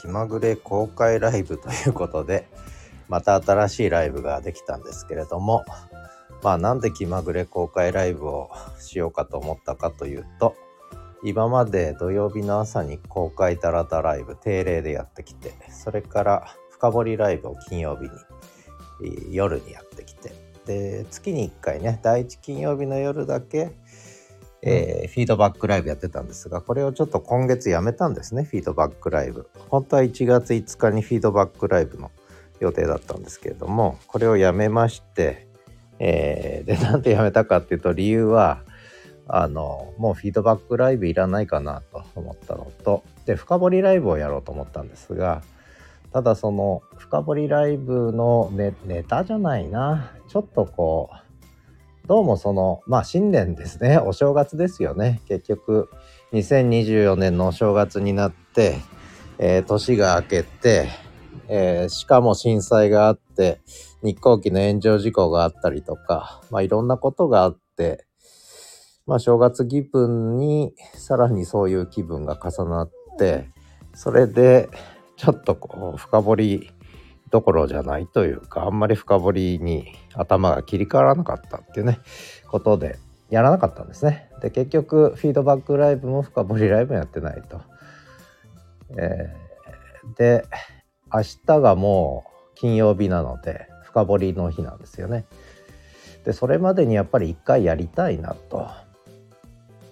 気まぐれ公開ライブということで、また新しいライブができたんですけれども、まあなんで気まぐれ公開ライブをしようかと思ったかというと、今まで土曜日の朝に公開ダラダライブ定例でやってきて、それから深掘りライブを金曜日に夜にやってきて、で、月に1回ね、第1金曜日の夜だけ、えー、フィードバックライブやってたんですが、これをちょっと今月やめたんですね、フィードバックライブ。本当は1月5日にフィードバックライブの予定だったんですけれども、これをやめまして、えー、で、なんでやめたかっていうと、理由は、あの、もうフィードバックライブいらないかなと思ったのと、で、深掘りライブをやろうと思ったんですが、ただその深掘りライブのネネタじゃないな、ちょっとこう、どうもその、まあ新年ですね、お正月ですよね。結局、2024年のお正月になって、えー、年が明けて、えー、しかも震災があって、日航機の炎上事故があったりとか、まあいろんなことがあって、まあ正月気分にさらにそういう気分が重なって、それでちょっとこう深掘りどころじゃないというか、あんまり深掘りに頭が切り替わらなかったっていうね、ことでやらなかったんですね。で、結局、フィードバックライブも深掘りライブもやってないと。えー、で、明日がもう金曜日なので、深掘りの日なんですよね。で、それまでにやっぱり一回やりたいなと。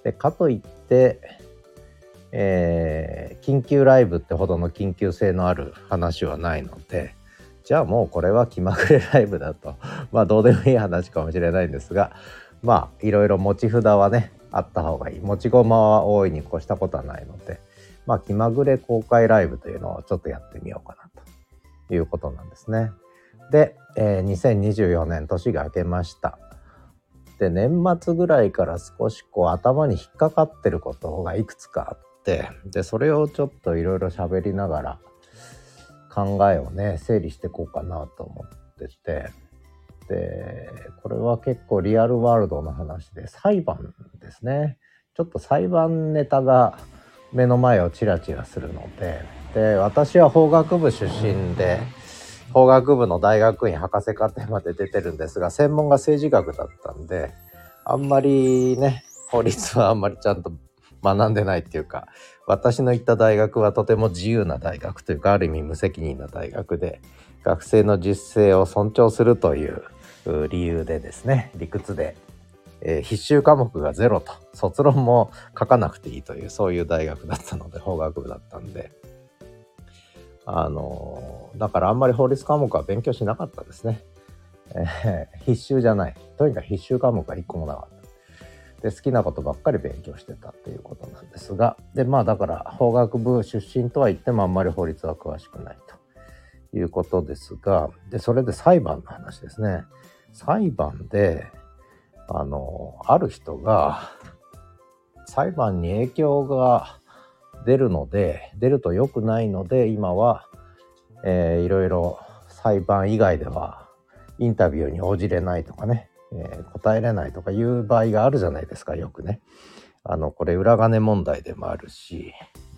で、かといって、えー、緊急ライブってほどの緊急性のある話はないので、じゃあもうこれは気まぐれライブだと。まあどうでもいい話かもしれないんですが、まあいろいろ持ち札はね、あった方がいい。持ち駒は大いに越したことはないので、まあ気まぐれ公開ライブというのをちょっとやってみようかなということなんですね。で、えー、2024年年が明けました。で、年末ぐらいから少しこう頭に引っかかってることがいくつかあって、で、それをちょっといろいろ喋りながら、考えをね整理していこうかなと思ってて。でこれは結構リアルワールドの話で裁判ですね。ちょっと裁判ネタが目の前をチラチラするので。で私は法学部出身で法学部の大学院博士課程まで出てるんですが専門が政治学だったんであんまりね法律はあんまりちゃんと学んでないっていうか私の行った大学はとても自由な大学というかある意味無責任な大学で学生の実践を尊重するという理由でですね理屈で、えー、必修科目がゼロと卒論も書かなくていいというそういう大学だったので法学部だったんで。あのだからあんまり法律科目は勉強しなかったですね、えー、必修じゃない。とにかく必修科目は一個もなかった。で好きなことばっかり勉強してたっていうことなんですがでまあだから法学部出身とは言ってもあんまり法律は詳しくないということですがでそれで裁判の話ですね。裁判であのある人が裁判に影響が出るので出ると良くないので今は、えー、いろいろ裁判以外ではインタビューに応じれないとかねえー、答えれないとかいう場合があるじゃないですか、よくね。あの、これ裏金問題でもあるし、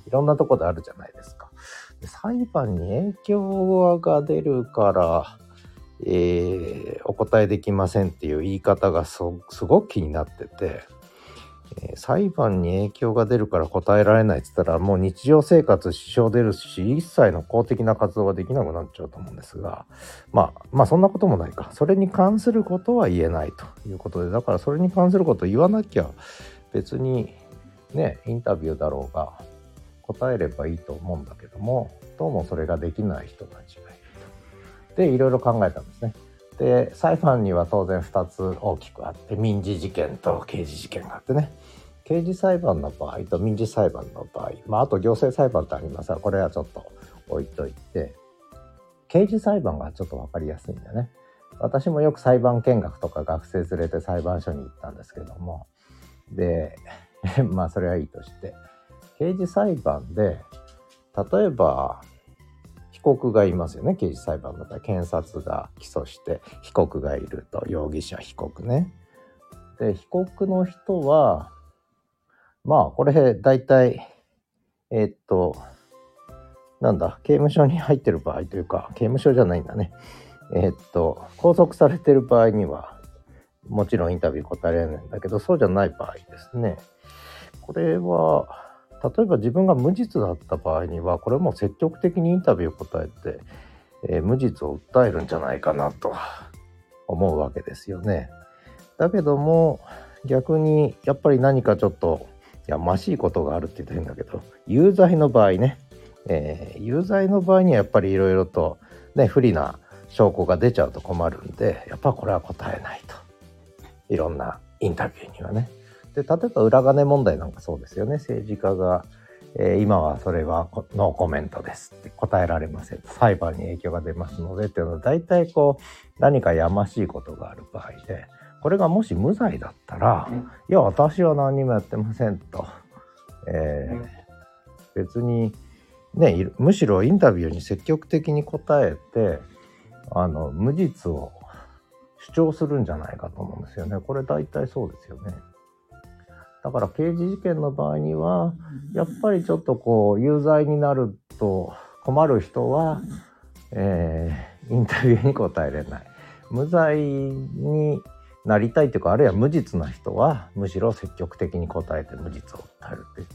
いろんなとこであるじゃないですか。裁判に影響が出るから、えー、お答えできませんっていう言い方がすごく気になってて、え、裁判に影響が出るから答えられないって言ったらもう日常生活支障出るし一切の公的な活動ができなくなっちゃうと思うんですがまあまあそんなこともないかそれに関することは言えないということでだからそれに関することを言わなきゃ別にねインタビューだろうが答えればいいと思うんだけどもどうもそれができない人たちがいると。でいろいろ考えたんですね。で裁判には当然2つ大きくあって民事事件と刑事事件があってね。刑事裁判の場合と民事裁判の場合、まあ、あと行政裁判ってありますがこれはちょっと置いといて刑事裁判がちょっと分かりやすいんだね。私もよく裁判見学とか学生連れて裁判所に行ったんですけども。で まあそれはいいとして。刑事裁判で例えば被告がいますよね。刑事裁判だったら検察が起訴して被告がいると容疑者被告ね。で被告の人はまあこれ大体えー、っとなんだ刑務所に入ってる場合というか刑務所じゃないんだね。えー、っと拘束されてる場合にはもちろんインタビュー答えられないんだけどそうじゃない場合ですね。これは例えば自分が無実だった場合にはこれも積極的にインタビューを答えて、えー、無実を訴えるんじゃないかなと思うわけですよね。だけども逆にやっぱり何かちょっとやましいことがあるって言ったらいんだけど有罪の場合ね、えー、有罪の場合にはやっぱりいろいろとね不利な証拠が出ちゃうと困るんでやっぱこれは答えないといろんなインタビューにはね。で例えば裏金問題なんかそうですよね。政治家が、えー、今はそれはノーコメントですって答えられません。裁判に影響が出ますので。っていうのは大体こう何かやましいことがある場合でこれがもし無罪だったら「いや私は何にもやってません」と、えー、別にねむしろインタビューに積極的に答えてあの無実を主張するんじゃないかと思うんですよね。これ大体そうですよね。だから刑事事件の場合にはやっぱりちょっとこう有罪になると困る人は、えー、インタビューに答えれない。無罪になりたいというかあるいは無実な人はむしろ積極的に答えて無実を訴えるっていう、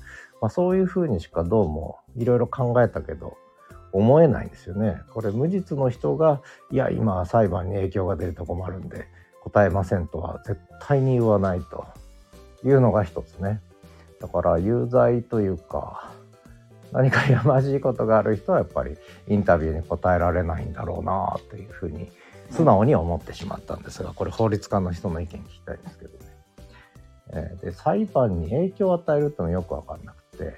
まあ、そういうふうにしかどうもいろいろ考えたけど思えないんですよね。これ無実の人がいや今裁判に影響が出ると困るんで答えませんとは絶対に言わないというのが一つね。だから有罪というか何かやましいことがある人はやっぱりインタビューに答えられないんだろうなというふうに素直に思ってしまったんですがこれ法律家の人の意見聞きたいんですけどね。えー、で裁判に影響を与えるってのよく分かんなくて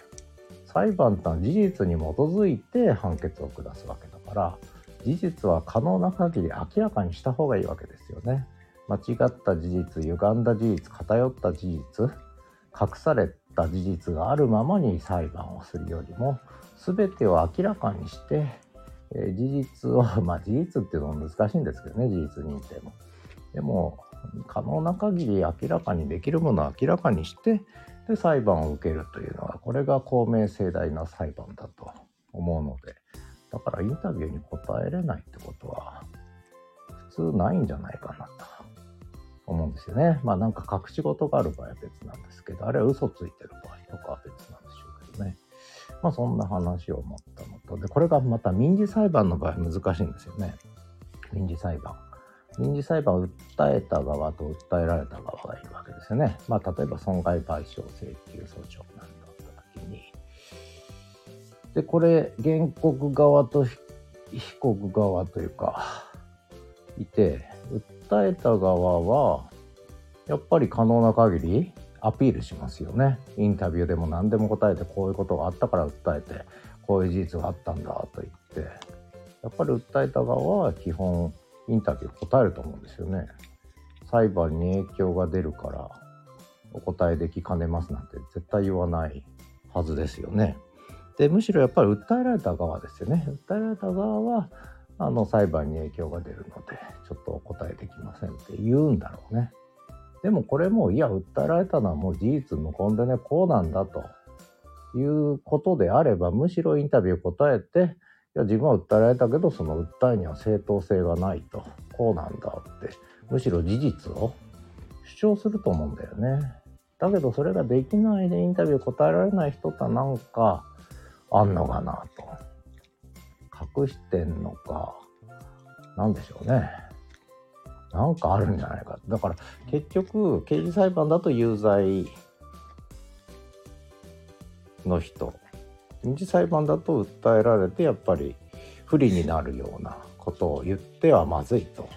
裁判ってのは事実に基づいて判決を下すわけだから事実は可能な限り明らかにした方がいいわけですよね。間違った事実歪んだ事実偏った事実隠された事実があるままに裁判をするよりも全てを明らかにしてえー、事実を、まあ事実っていうのは難しいんですけどね、事実認定も。でも、可能な限り明らかにできるものを明らかにして、で、裁判を受けるというのは、これが公明正大な裁判だと思うので、だからインタビューに答えれないってことは、普通ないんじゃないかなと思うんですよね。まあなんか隠し事がある場合は別なんですけど、あれは嘘ついてる場合とかは別なんでしょうけどね。まあそんな話を思ったのと、で、これがまた民事裁判の場合難しいんですよね。民事裁判。民事裁判を訴えた側と訴えられた側がいるわけですよね。まあ例えば損害賠償請求訴訟なんだった時に。で、これ原告側と被告側というか、いて、訴えた側は、やっぱり可能な限りアピールしますよね。インタビューでも何でも答えてこういうことがあったから訴えてこういう事実があったんだと言ってやっぱり訴えた側は基本インタビュー答えると思うんですよね。裁判に影響が出るからお答えできかねますなんて絶対言わないはずですよね。でむしろやっぱり訴えられた側ですよね。訴えられた側はあの裁判に影響が出るのでちょっとお答えできませんって言うんだろうね。でもこれも、いや、訴えられたのはもう事実無根でね、こうなんだということであれば、むしろインタビュー答えて、いや、自分は訴えられたけど、その訴えには正当性がないと、こうなんだって、むしろ事実を主張すると思うんだよね。だけど、それができないでインタビュー答えられない人ってなんかあんのかなと。隠してんのか、なんでしょうね。なんかあるんじゃないか。だから結局刑事裁判だと有罪の人民事裁判だと訴えられてやっぱり不利になるようなことを言ってはまずいと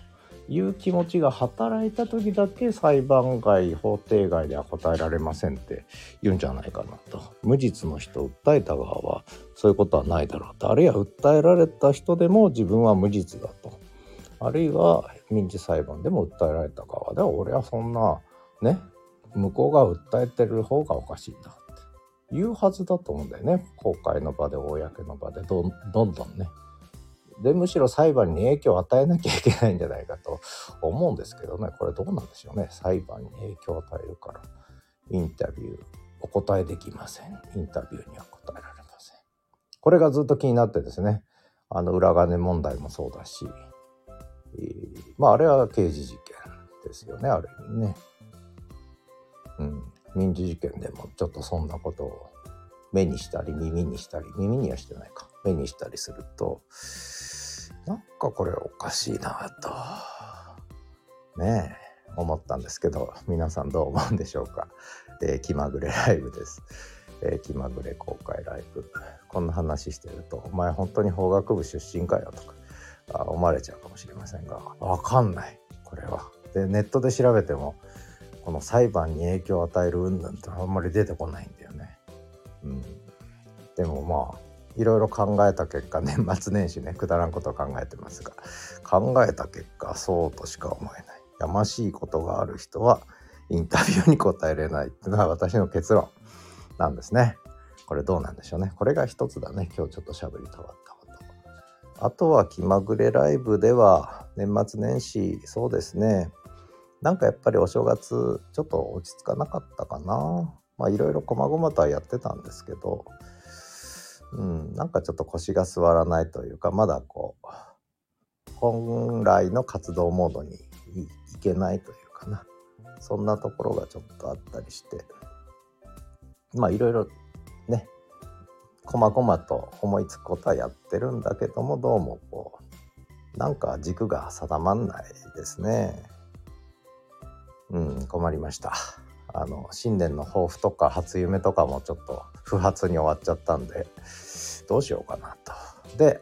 いう気持ちが働いた時だけ裁判外法廷外では答えられませんって言うんじゃないかなと。無実の人を訴えた側はそういうことはないだろうと。あるいは訴えられた人でも自分は無実だと。あるいは民事裁判でも訴えられた側では俺はそんなね向こうが訴えてる方がおかしいんだって言うはずだと思うんだよね。公開の場で公の場でどんどんね。でむしろ裁判に影響を与えなきゃいけないんじゃないかと思うんですけどね。これどうなんでしょうね。裁判に影響を与えるから。インタビューお答えできません。インタビューには答えられません。これがずっと気になってですね。あの裏金問題もそうだし、えー、まああれは刑事事件ですよね。ある意味ね。うん、民事事件でもちょっとそんなことを目にしたり耳にしたり耳にはしてないか。目にしたりするとなんかこれおかしいなとねえ思ったんですけど皆さんどう思うんでしょうか、えー、気まぐれライブです、えー、気まぐれ公開ライブこんな話してると「お前本当に法学部出身かよ」とかあ思われちゃうかもしれませんがわかんないこれは。でネットで調べてもこの裁判に影響を与える云々ってあんまり出てこないんだよね。うん、でもまあいろいろ考えた結果年末年始ねくだらんことを考えてますが考えた結果そうとしか思えないやましいことがある人はインタビューに答えれないっていうのは私の結論なんですね。これどうなんでしょうね。これが一つだね。今日ちょっとしゃべりたかったこと。あとは気まぐれライブでは年末年始そうですね。なんかやっぱりお正月ちょっと落ち着かなかったかな。まあいろいろこまごまとはやってたんですけど、うん、なんかちょっと腰が座らないというかまだこう本来の活動モードにいけないというかな。そんなところがちょっとあったりして。まあいろいろねこまごまと思いつくことはやってるんだけどもどうもこうなんか軸が定まんないですね。うん困りました。あの新年の抱負とか初夢とかもちょっと不発に終わっちゃったんでどうしようかなと。で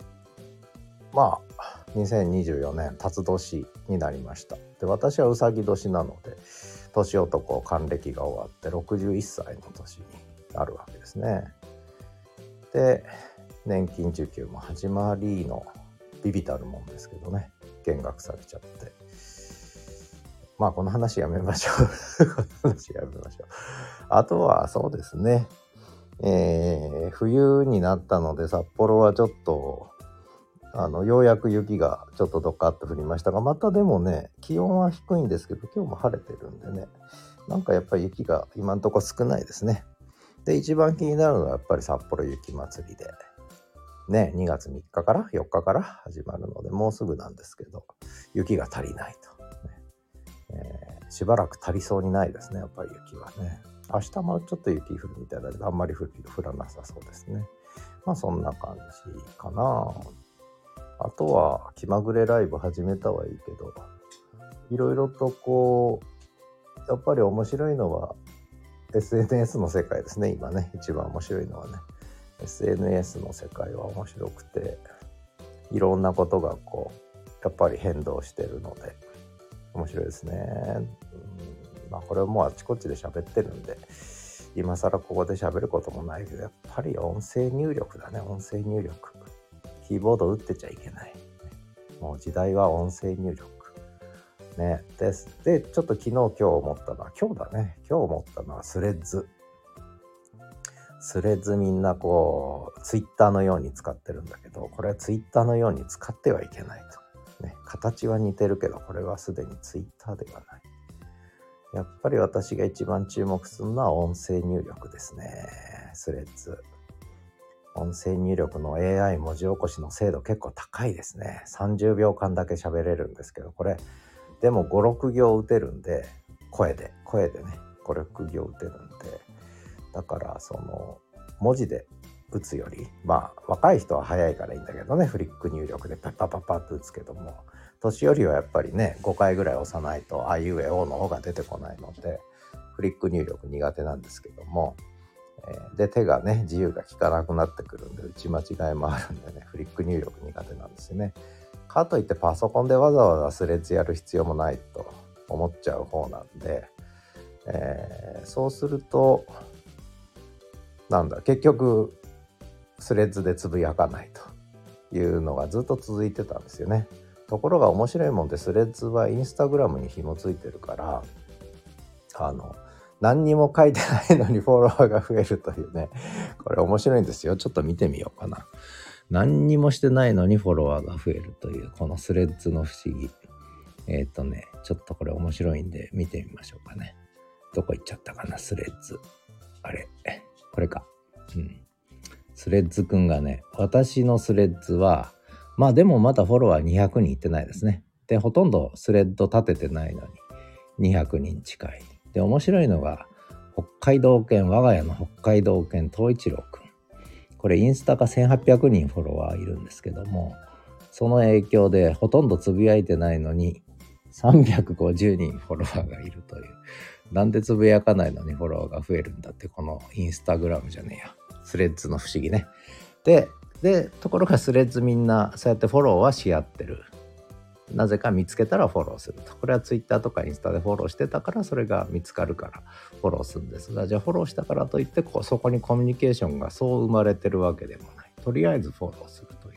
まあ2024年辰年になりました。で私はうさぎ年なので年男還暦が終わって61歳の年になるわけですね。で年金受給も始まりのビビたるもんですけどね。減額されちゃって。まあこの話やめましょう。この話やめましょう。あとはそうですね。えー、冬になったので札幌はちょっとあのようやく雪がちょっとどっかっと降りましたがまたでもね気温は低いんですけど今日も晴れてるんでねなんかやっぱり雪が今んとこ少ないですね。で一番気になるのはやっぱり札幌雪まつりでね2月3日から4日から始まるのでもうすぐなんですけど雪が足りないと、ね。えー、しばらく足りそうにないですねやっぱり雪はね。明日もちょっと雪降るみたいだけどあんまり降らなさそうですね。まあそんな感じかな。あとは気まぐれライブ始めたはいいけどいろいろとこうやっぱり面白いのは SNS の世界ですね今ね。一番面白いのはね。SNS の世界は面白くていろんなことがこうやっぱり変動してるので面白いですね。まあこれもうあちこちで喋ってるんで今更ここで喋ることもないけどやっぱり音声入力だね音声入力。キーボード打ってちゃいけない。もう時代は音声入力。ね。です。で、ちょっと昨日今日思ったのは、今日だね。今日思ったのはスレッズ。スレッズみんなこう、ツイッターのように使ってるんだけど、これはツイッターのように使ってはいけないと。ね。形は似てるけど、これはすでにツイッターではない。やっぱり私が一番注目するのは音声入力ですね。スレッズ。音声入力の AI 文字起こしの精度結構高いですね。30秒間だけ喋れるんですけど、これ、でも5、6行打てるんで、声で、声でね、5、6行打てるんで、だからその、文字で打つより、まあ、若い人は早いからいいんだけどね、フリック入力でパッパッパッパッと打つけども、年寄りはやっぱりね、5回ぐらい押さないと、あいうえおの方が出てこないので、フリック入力苦手なんですけども、えで手がね自由が利かなくなってくるんで打ち間違いもあるんでねフリック入力苦手なんですよね。かといってパソコンでわざわざスレッズやる必要もないと思っちゃう方なんで、えー、そうするとなんだ結局スレッズでつぶやかないというのがずっと続いてたんですよね。ところが面白いもんでスレッズはインスタグラムに紐付いてるからあの何にも書いてないのにフォロワーが増えるというね。これ面白いんですよ。ちょっと見てみようかな。何にもしてないのにフォロワーが増えるという、このスレッズの不思議。えっ、ー、とね、ちょっとこれ面白いんで見てみましょうかね。どこ行っちゃったかな、スレッズ。あれ、これか。うん。スレッズくんがね、私のスレッズは、まあでもまだフォロワー200人いってないですね。で、ほとんどスレッド立ててないのに200人近い。で、面白いのが、北海道犬、我が家の北海道犬、東一郎くん。これインスタが1800人フォロワーいるんですけども、その影響でほとんどつぶやいてないのに、350人フォロワーがいるという。なんでつぶやかないのにフォロワーが増えるんだって、このインスタグラムじゃねえや。スレッズの不思議ね。で、で、ところがスレッズみんなそうやってフォローはし合ってる。なぜか見つけたらフォローすると。これは Twitter とかインスタでフォローしてたからそれが見つかるからフォローするんですが、じゃあフォローしたからといってこそこにコミュニケーションがそう生まれてるわけでもない。とりあえずフォローするという。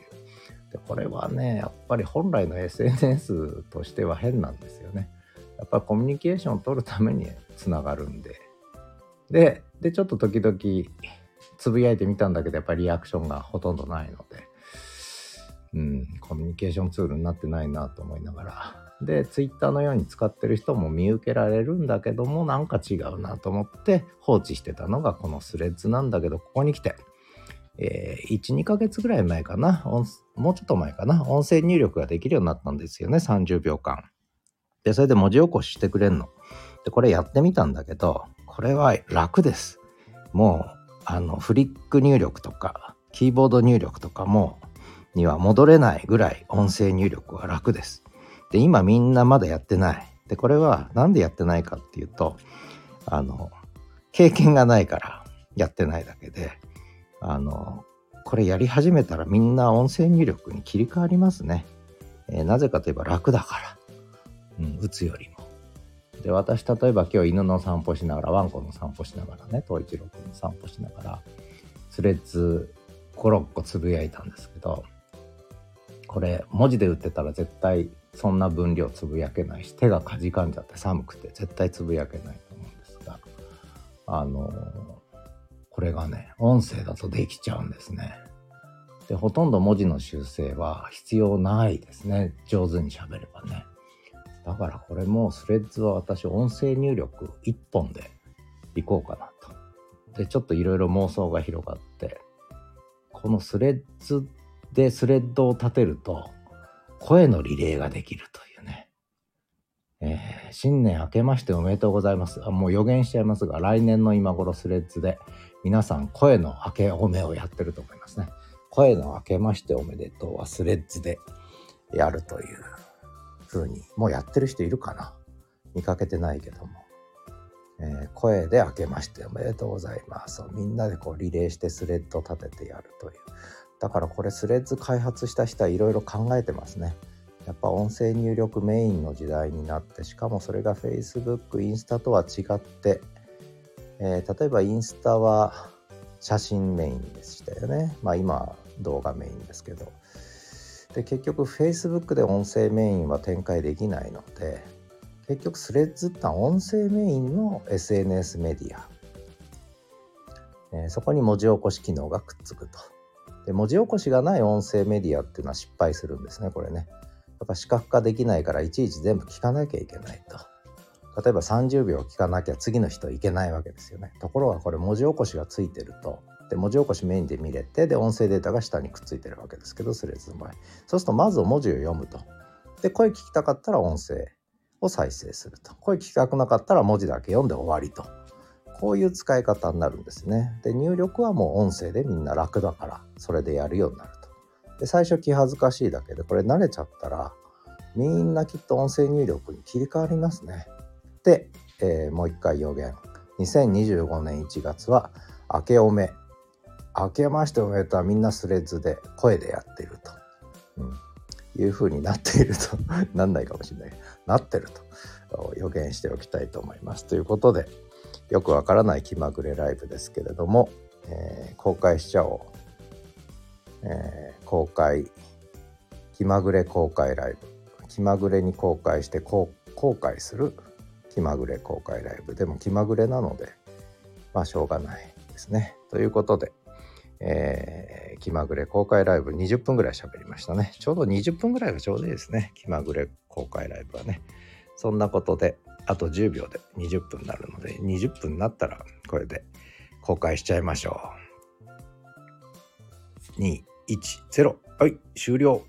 でこれはね、やっぱり本来の SNS としては変なんですよね。やっぱりコミュニケーションを取るためにつながるんで。で、で、ちょっと時々つぶやいてみたんだけど、やっぱりリアクションがほとんどないので。うん、コミュニケーションツールになってないなと思いながら。で、ツイッターのように使ってる人も見受けられるんだけども、なんか違うなと思って放置してたのがこのスレッズなんだけど、ここに来て、えー、1、2ヶ月ぐらい前かな、もうちょっと前かな、音声入力ができるようになったんですよね、30秒間。で、それで文字起こししてくれんの。で、これやってみたんだけど、これは楽です。もう、あの、フリック入力とか、キーボード入力とかも、には戻れないぐらい音声入力は楽です。で、今みんなまだやってない。で、これはなんでやってないかっていうと、あの、経験がないからやってないだけで、あの、これやり始めたらみんな音声入力に切り替わりますね。えー、なぜかといえば楽だから。うん、打つより。で、私、例えば今日犬の散歩しながら、ワンコの散歩しながらね、東一郎君の散歩しながら、スレッズ5、6個つぶやいたんですけど、これ文字で打ってたら絶対そんな分量つぶやけないし手がかじかんじゃって寒くて絶対つぶやけないと思うんですがあのこれがね音声だとできちゃうんですね。でほとんど文字の修正は必要ないですね上手に喋ればね。だからこれもスレッズは私音声入力1本でいこうかなと。でちょっといろいろ妄想が広がってこのスレッズでスレッドを立てると声のリレーができるというね。えー、新年明けましておめでとうございます。あもう予言しちゃいますが、来年の今頃スレッズで皆さん声の明けおめをやってると思いますね。声の明けましておめでとうはスレッズでやるという風に、もうやってる人いるかな見かけてないけども。えー、声で明けましておめでとうございます。みんなでこうリレーしてスレッド立ててやるという。だからこれスレッズ開発した人はいろいろ考えてますね。やっぱ音声入力メインの時代になってしかもそれが Facebook インスタとは違って、えー、例えばインスタは写真メインでしたよね。まあ今動画メインですけど。で結局 Facebook で音声メインは展開できないので結局スレッズって音声メインの SNS メディア、えー、そこに文字起こし機能がくっつくと。で文字起こしがない音声メディアっていうのは失敗するんですねこれね。やっぱ視覚化できないからいちいち全部聞かなきゃいけないと。例えば30秒聞かなきゃ次の人いけないわけですよね。ところがこれ文字起こしがついてるとで文字起こしメインで見れてで音声データが下にくっついてるわけですけどスレッズの場合そうするとまず文字を読むとで声聞きたかったら音声を再生すると声聞きたくなかったら文字だけ読んで終わりとこういう使い方になるんですね。で、入力はもう音声でみんな楽だから、それでやるようになると。で、最初気恥ずかしいだけで、これ慣れちゃったら、みんなきっと音声入力に切り替わりますね。で、えー、もう一回予言。2025年1月は、明けおめ。明けましておめでとうはみんなスレッズで声でやってると。うん。いう風になっていると なんないかもしれない。なってると予言しておきたいと思います。ということで、よくわからない気まぐれライブですけれども、えー、公開しちゃおう、えー、公開気まぐれ公開ライブ気まぐれに公開して後悔する気まぐれ公開ライブでも気まぐれなのでまあしょうがないですねということで、えー、気まぐれ公開ライブ20分ぐらい喋りましたね。ちょうど20分ぐらいがちょうどいいですね。気まぐれ公開ライブはね。そんなことであと10秒で20分になるので20分になったらこれで公開しちゃいましょう。2、1、0はい終了。